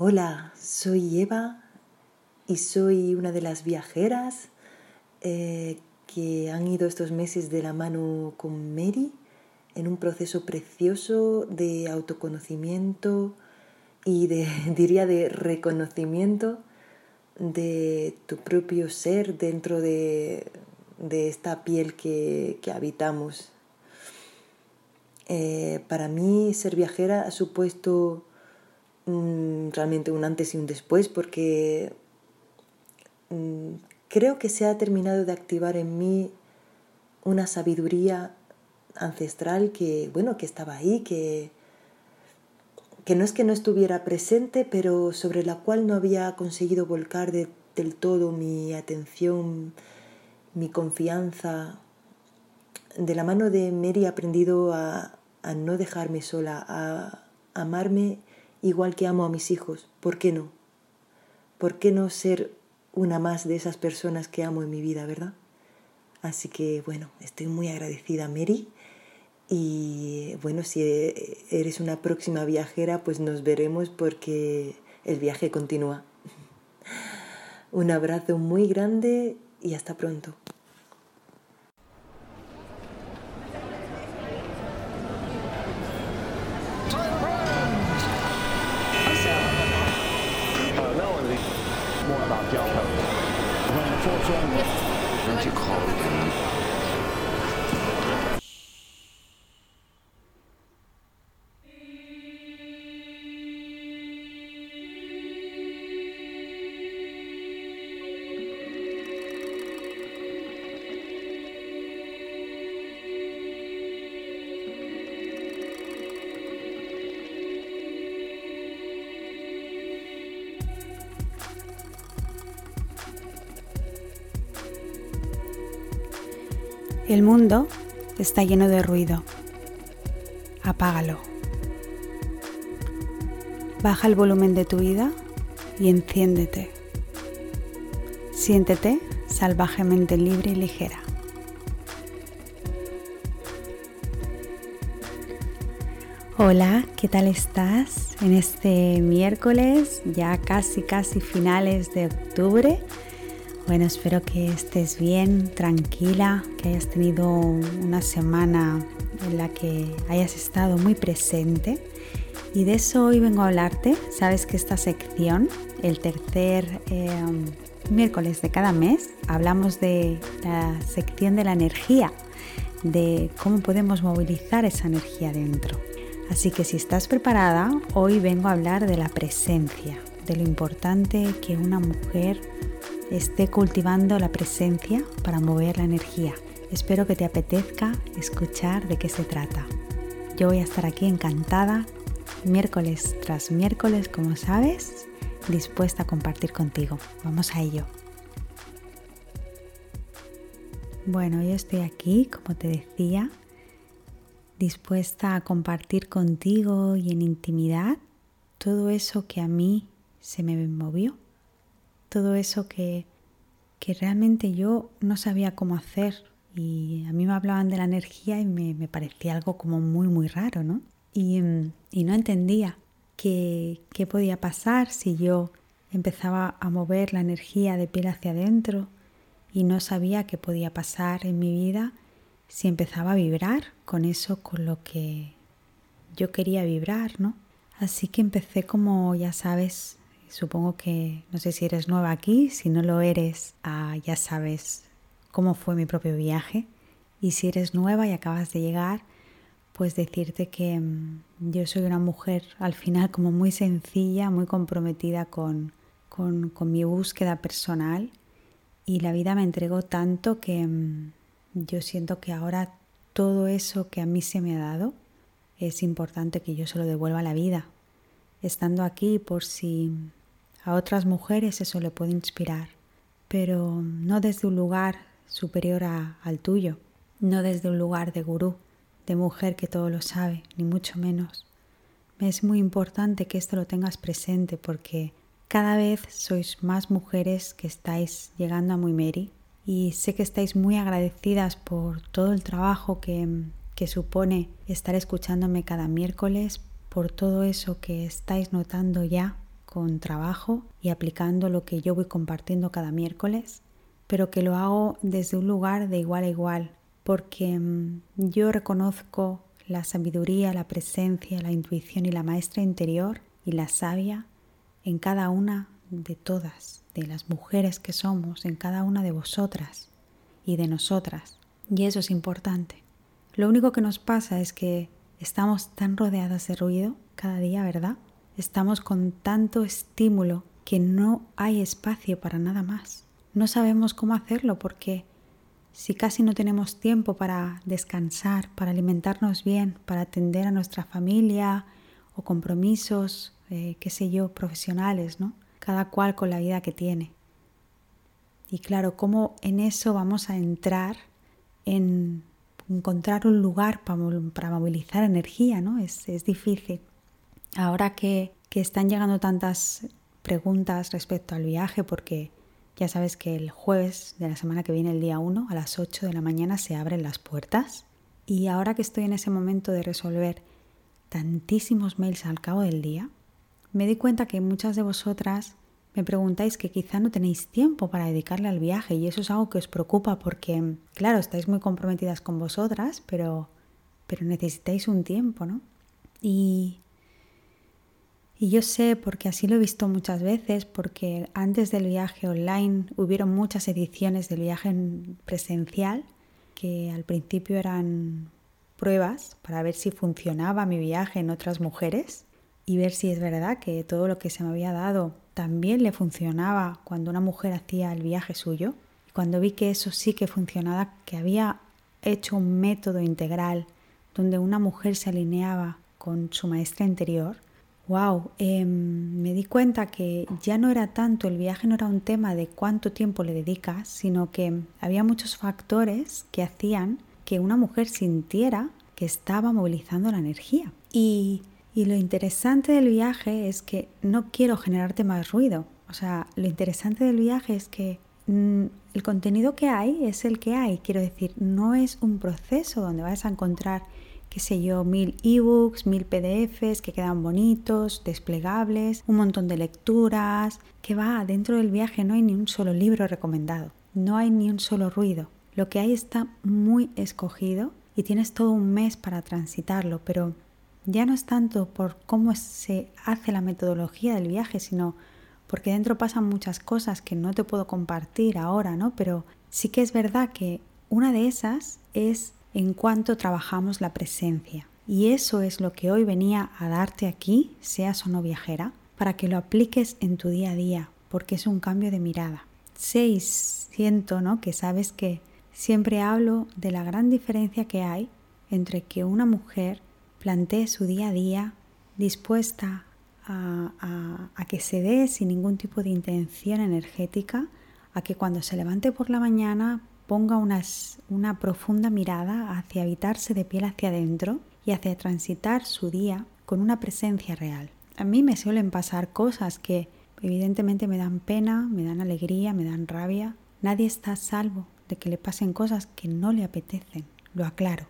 Hola, soy Eva y soy una de las viajeras eh, que han ido estos meses de la mano con Mary en un proceso precioso de autoconocimiento y de, diría, de reconocimiento de tu propio ser dentro de, esta piel que, habitamos. Eh, para mí ser viajera ha supuesto Realmente un antes y un después porque mm, creo que se ha terminado de activar en mí una sabiduría ancestral que, bueno, que estaba ahí, que, que no es que no estuviera presente, pero sobre la cual no había conseguido volcar del todo mi atención, mi confianza. De la mano de Mary he aprendido a, a no dejarme sola, a amarme igual que amo a mis hijos. ¿Por qué no? ¿Por qué no ser una más de esas personas que amo en mi vida, verdad? Así que bueno, estoy muy agradecida, Mary. Y bueno, si eres una próxima viajera, pues nos veremos porque el viaje continúa. Un abrazo muy grande y hasta pronto. El mundo está lleno de ruido. Apágalo. Baja el volumen de tu vida y enciéndete. Siéntete salvajemente libre y ligera. Hola, ¿qué tal estás en este miércoles, ya casi casi finales de octubre? Bueno, espero que estés bien, tranquila, que hayas tenido una semana en la que hayas estado muy presente. Y de eso hoy vengo a hablarte. Sabes que esta sección, el tercer em, miércoles de cada mes, hablamos de la sección de la energía, de cómo podemos movilizar esa energía dentro. Así que si estás preparada, hoy vengo a hablar de la presencia, de lo importante que una mujer esté cultivando la presencia para mover la energía. Espero que te apetezca escuchar de qué se trata. Yo voy a estar aquí encantada, miércoles tras miércoles, como sabes, dispuesta a compartir contigo. Vamos a ello. Bueno, yo estoy aquí, como te decía, dispuesta a compartir contigo y en intimidad todo eso que a mí se me movió todo eso que, realmente yo no sabía cómo hacer y a mí me hablaban de la energía y me, parecía algo como muy, muy raro, ¿no? Y, no entendía qué, qué podía pasar si yo empezaba a mover la energía de piel hacia adentro y no sabía qué podía pasar en mi vida si empezaba a vibrar con eso con lo que yo quería vibrar, ¿no? Así que empecé como, ya sabes, Supongo que no sé si eres nueva aquí, si no lo eres, ah, ya sabes cómo fue mi propio viaje. Y si eres nueva y acabas de llegar, pues decirte que mm, yo soy una mujer al final como muy sencilla, muy comprometida con, con, mi búsqueda personal y la vida me entregó tanto que mm, yo siento que ahora todo eso que a mí se me ha dado es importante que yo se lo devuelva a la vida. Estando aquí por si a otras mujeres eso le puede inspirar, pero no desde un lugar superior al tuyo, no desde un lugar de gurú, de mujer que todo lo sabe, ni mucho menos. Es muy importante que esto lo tengas presente porque cada vez sois más mujeres que estáis llegando a Muy Mary y sé que estáis muy agradecidas por todo el trabajo que, que supone estar escuchándome cada miércoles, por todo eso que estáis notando ya con trabajo y aplicando lo que yo voy compartiendo cada miércoles, pero que lo hago desde un lugar de igual a igual, porque mm, yo reconozco la sabiduría, la presencia, la intuición y la maestra interior y la sabia en cada una de todas, de las mujeres que somos, en cada una de vosotras y de nosotras. Y eso es importante. Lo único que nos pasa es que estamos tan rodeadas de ruido cada día, ¿verdad? Estamos con tanto estímulo que no hay espacio para nada más. No sabemos cómo hacerlo porque si casi no tenemos tiempo para descansar, para alimentarnos bien, para atender a nuestra familia o compromisos, eh, qué sé yo, profesionales, ¿no? Cada cual con la vida que tiene. Y claro, ¿cómo en eso vamos a entrar en encontrar un lugar para, movilizar energía, ¿no? Es, difícil. Ahora que, que están llegando tantas preguntas respecto al viaje, porque ya sabes que el jueves de la semana que viene, el día 1, a las 8 de la mañana se abren las puertas. Y ahora que estoy en ese momento de resolver tantísimos mails al cabo del día, me di cuenta que muchas de vosotras me preguntáis que quizá no tenéis tiempo para dedicarle al viaje y eso es algo que os preocupa porque, claro, estáis muy comprometidas con vosotras, pero, pero necesitáis un tiempo, ¿no? Y y yo sé, porque así lo he visto muchas veces, porque antes del viaje online hubieron muchas ediciones del viaje presencial, que al principio eran pruebas para ver si funcionaba mi viaje en otras mujeres y ver si es verdad que todo lo que se me había dado también le funcionaba cuando una mujer hacía el viaje suyo. Y cuando vi que eso sí que funcionaba, que había hecho un método integral donde una mujer se alineaba con su maestra interior, Wow, em, me di cuenta que ya no era tanto, el viaje no era un tema de cuánto tiempo le dedicas, sino que había muchos factores que hacían que una mujer sintiera que estaba movilizando la energía. Y, lo interesante del viaje es que no quiero generarte más ruido. O sea, lo interesante del viaje es que mm, el contenido que hay es el que hay. Quiero decir, no es un proceso donde vas a encontrar qué sé yo, mil ebooks, mil PDFs que quedan bonitos, desplegables, un montón de lecturas, que va, dentro del viaje no hay ni un solo libro recomendado, no hay ni un solo ruido. Lo que hay está muy escogido y tienes todo un mes para transitarlo, pero ya no es tanto por cómo se hace la metodología del viaje, sino porque dentro pasan muchas cosas que no te puedo compartir ahora, ¿no? Pero sí que es verdad que una de esas es en cuanto trabajamos la presencia. Y eso es lo que hoy venía a darte aquí, seas o no viajera, para que lo apliques en tu día a día, porque es un cambio de mirada. Seis, siento, ¿no? Que sabes que siempre hablo de la gran diferencia que hay entre que una mujer plantee su día a día dispuesta a, a, que se dé sin ningún tipo de intención energética, a que cuando se levante por la mañana ponga una profunda mirada hacia habitarse de piel hacia adentro y hacia transitar su día con una presencia real. A mí me suelen pasar cosas que evidentemente me dan pena, me dan alegría, me dan rabia. Nadie está a salvo de que le pasen cosas que no le apetecen, lo aclaro.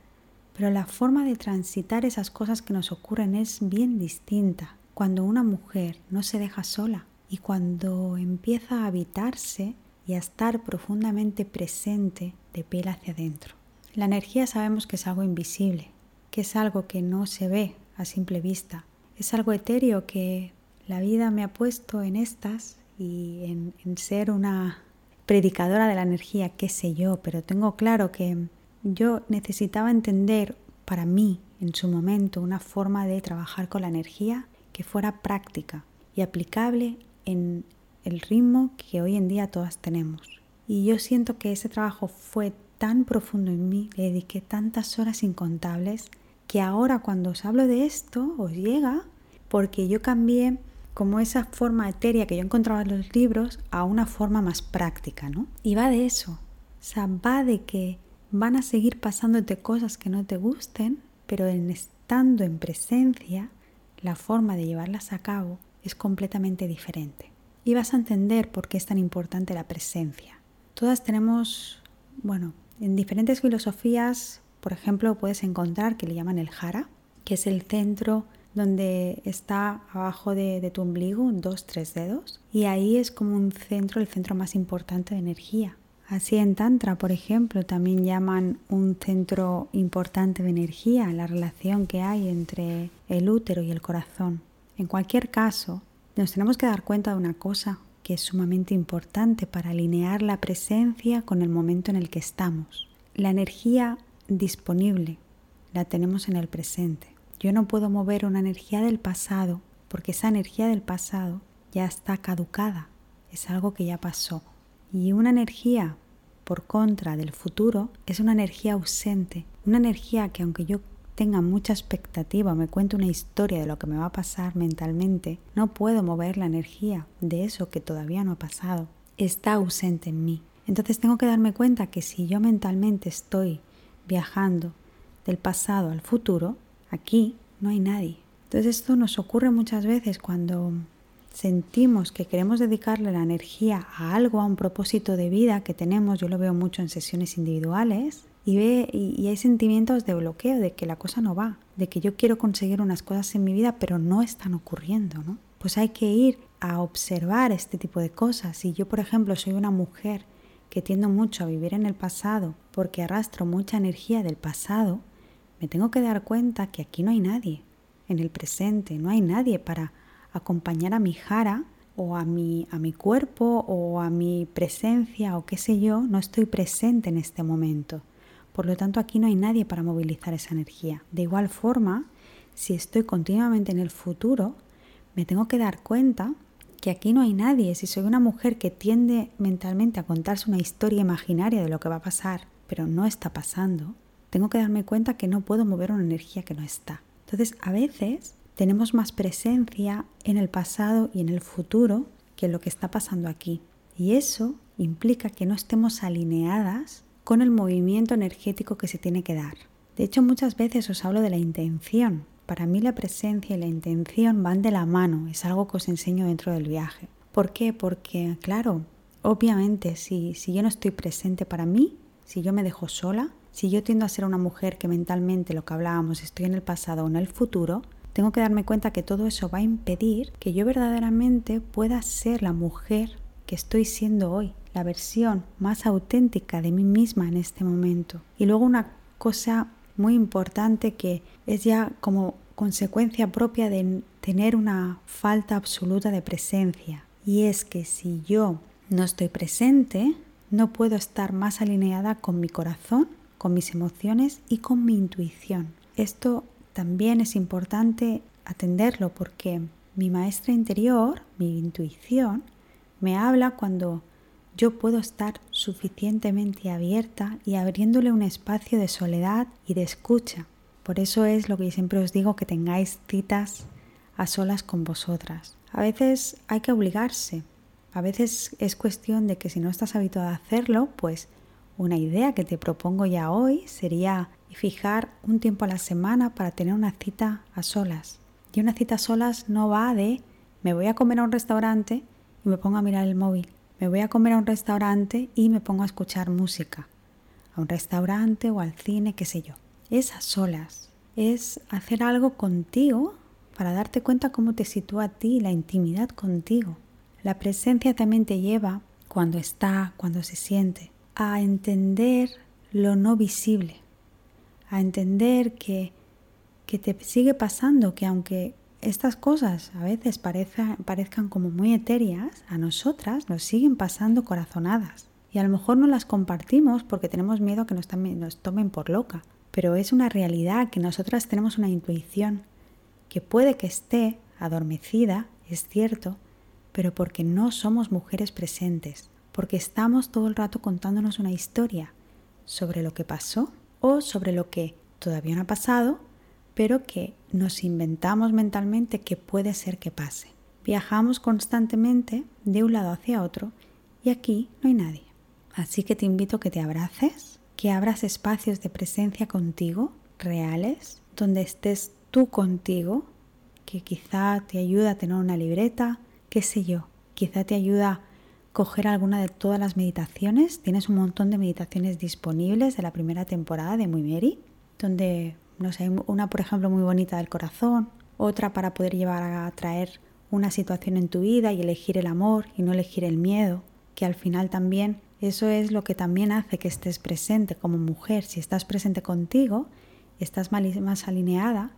Pero la forma de transitar esas cosas que nos ocurren es bien distinta cuando una mujer no se deja sola y cuando empieza a habitarse y a estar profundamente presente de piel hacia adentro. La energía sabemos que es algo invisible, que es algo que no se ve a simple vista, es algo etéreo que la vida me ha puesto en estas y en, en ser una predicadora de la energía, qué sé yo, pero tengo claro que yo necesitaba entender para mí en su momento una forma de trabajar con la energía que fuera práctica y aplicable en el ritmo que hoy en día todas tenemos. Y yo siento que ese trabajo fue tan profundo en mí, le dediqué tantas horas incontables, que ahora cuando os hablo de esto os llega porque yo cambié como esa forma etérea que yo encontraba en los libros a una forma más práctica, ¿no? Y va de eso, o sea, va de que van a seguir pasándote cosas que no te gusten, pero en estando en presencia, la forma de llevarlas a cabo es completamente diferente y vas a entender por qué es tan importante la presencia. Todas tenemos, bueno, en diferentes filosofías, por ejemplo, puedes encontrar que le llaman el jara, que es el centro donde está abajo de, tu ombligo, dos, tres dedos, y ahí es como un centro, el centro más importante de energía. Así en Tantra, por ejemplo, también llaman un centro importante de energía la relación que hay entre el útero y el corazón. En cualquier caso, nos tenemos que dar cuenta de una cosa que es sumamente importante para alinear la presencia con el momento en el que estamos. La energía disponible la tenemos en el presente. Yo no puedo mover una energía del pasado porque esa energía del pasado ya está caducada, es algo que ya pasó. Y una energía, por contra del futuro, es una energía ausente, una energía que aunque yo tenga mucha expectativa, me cuente una historia de lo que me va a pasar mentalmente, no puedo mover la energía de eso que todavía no ha pasado. Está ausente en mí. Entonces tengo que darme cuenta que si yo mentalmente estoy viajando del pasado al futuro, aquí no hay nadie. Entonces esto nos ocurre muchas veces cuando sentimos que queremos dedicarle la energía a algo, a un propósito de vida que tenemos, yo lo veo mucho en sesiones individuales, y, ve, y, hay sentimientos de bloqueo, de que la cosa no va, de que yo quiero conseguir unas cosas en mi vida, pero no están ocurriendo, ¿no? Pues hay que ir a observar este tipo de cosas. Si yo, por ejemplo, soy una mujer que tiendo mucho a vivir en el pasado porque arrastro mucha energía del pasado, me tengo que dar cuenta que aquí no hay nadie, en el presente, no hay nadie para acompañar a mi jara o a mi, a mi cuerpo o a mi presencia o qué sé yo, no estoy presente en este momento. Por lo tanto, aquí no hay nadie para movilizar esa energía. De igual forma, si estoy continuamente en el futuro, me tengo que dar cuenta que aquí no hay nadie. Si soy una mujer que tiende mentalmente a contarse una historia imaginaria de lo que va a pasar, pero no está pasando, tengo que darme cuenta que no puedo mover una energía que no está. Entonces, a veces tenemos más presencia en el pasado y en el futuro que lo que está pasando aquí. Y eso implica que no estemos alineadas con el movimiento energético que se tiene que dar. De hecho, muchas veces os hablo de la intención. Para mí la presencia y la intención van de la mano, es algo que os enseño dentro del viaje. ¿Por qué? Porque, claro, obviamente si, si yo no estoy presente para mí, si yo me dejo sola, si yo tiendo a ser una mujer que mentalmente lo que hablábamos estoy en el pasado o en el futuro, tengo que darme cuenta que todo eso va a impedir que yo verdaderamente pueda ser la mujer que estoy siendo hoy, la versión más auténtica de mí misma en este momento. Y luego una cosa muy importante que es ya como consecuencia propia de tener una falta absoluta de presencia. Y es que si yo no estoy presente, no puedo estar más alineada con mi corazón, con mis emociones y con mi intuición. Esto también es importante atenderlo porque mi maestra interior, mi intuición, me habla cuando yo puedo estar suficientemente abierta y abriéndole un espacio de soledad y de escucha. Por eso es lo que siempre os digo que tengáis citas a solas con vosotras. A veces hay que obligarse, a veces es cuestión de que si no estás habituada a hacerlo, pues una idea que te propongo ya hoy sería fijar un tiempo a la semana para tener una cita a solas. Y una cita a solas no va de me voy a comer a un restaurante y me pongo a mirar el móvil. Me voy a comer a un restaurante y me pongo a escuchar música. A un restaurante o al cine, qué sé yo. Es a solas. Es hacer algo contigo para darte cuenta cómo te sitúa a ti la intimidad contigo. La presencia también te lleva, cuando está, cuando se siente, a entender lo no visible a entender que, que te sigue pasando, que aunque estas cosas a veces parezcan como muy etéreas, a nosotras nos siguen pasando corazonadas. Y a lo mejor no las compartimos porque tenemos miedo que nos, nos tomen por loca. Pero es una realidad que nosotras tenemos una intuición que puede que esté adormecida, es cierto, pero porque no somos mujeres presentes, porque estamos todo el rato contándonos una historia sobre lo que pasó o sobre lo que todavía no ha pasado, pero que nos inventamos mentalmente que puede ser que pase. Viajamos constantemente de un lado hacia otro y aquí no hay nadie. Así que te invito a que te abraces, que abras espacios de presencia contigo, reales, donde estés tú contigo, que quizá te ayuda a tener una libreta, qué sé yo, quizá te ayuda coger alguna de todas las meditaciones. Tienes un montón de meditaciones disponibles de la primera temporada de Muy Mary, donde, una por ejemplo muy bonita del corazón, otra para poder llevar a traer una situación en tu vida y elegir el amor y no elegir el miedo, que al final también eso es lo que también hace que estés presente como mujer. Si estás presente contigo, estás más alineada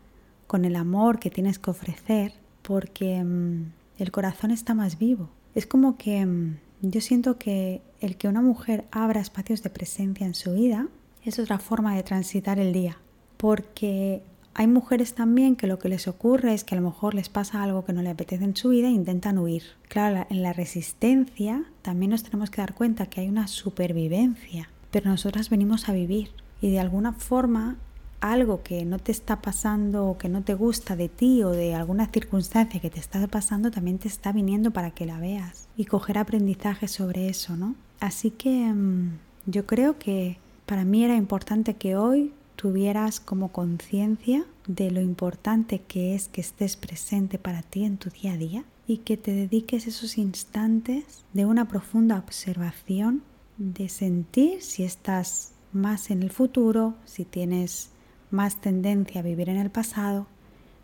con el amor que tienes que ofrecer porque mm, el corazón está más vivo. Es como que mm, yo siento que el que una mujer abra espacios de presencia en su vida es otra forma de transitar el día, porque hay mujeres también que lo que les ocurre es que a lo mejor les pasa algo que no le apetece en su vida e intentan huir. Claro, en la resistencia también nos tenemos que dar cuenta que hay una supervivencia, pero nosotras venimos a vivir y de alguna forma algo que no te está pasando o que no te gusta de ti o de alguna circunstancia que te está pasando también te está viniendo para que la veas y coger aprendizaje sobre eso, ¿no? Así que mm, yo creo que para mí era importante que hoy tuvieras como conciencia de lo importante que es que estés presente para ti en tu día a día y que te dediques esos instantes de una profunda observación, de sentir si estás más en el futuro, si tienes más tendencia a vivir en el pasado,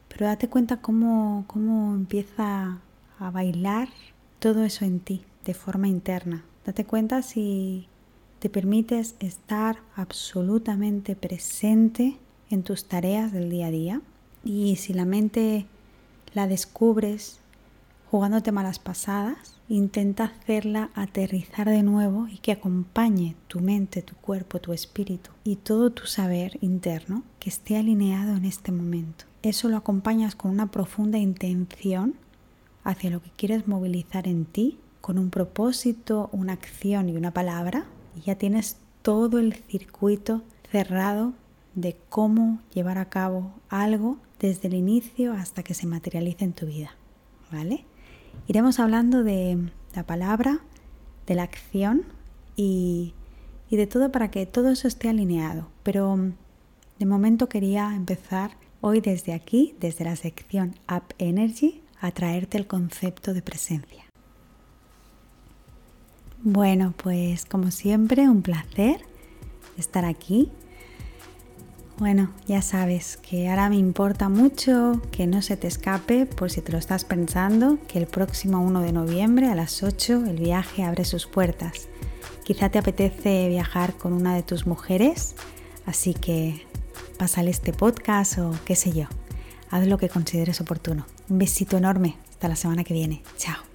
pero date cuenta cómo, cómo empieza a bailar todo eso en ti de forma interna. Date cuenta si te permites estar absolutamente presente en tus tareas del día a día y si la mente la descubres jugándote malas pasadas, intenta hacerla aterrizar de nuevo y que acompañe tu mente, tu cuerpo, tu espíritu y todo tu saber interno que esté alineado en este momento. Eso lo acompañas con una profunda intención hacia lo que quieres movilizar en ti, con un propósito, una acción y una palabra y ya tienes todo el circuito cerrado de cómo llevar a cabo algo desde el inicio hasta que se materialice en tu vida. ¿Vale? Iremos hablando de la palabra, de la acción y, y de todo para que todo eso esté alineado. Pero de momento quería empezar hoy desde aquí, desde la sección Up Energy, a traerte el concepto de presencia. Bueno, pues como siempre, un placer estar aquí. Bueno, ya sabes que ahora me importa mucho que no se te escape, por si te lo estás pensando, que el próximo 1 de noviembre a las 8 el viaje abre sus puertas. Quizá te apetece viajar con una de tus mujeres, así que pásale este podcast o qué sé yo. Haz lo que consideres oportuno. Un besito enorme. Hasta la semana que viene. Chao.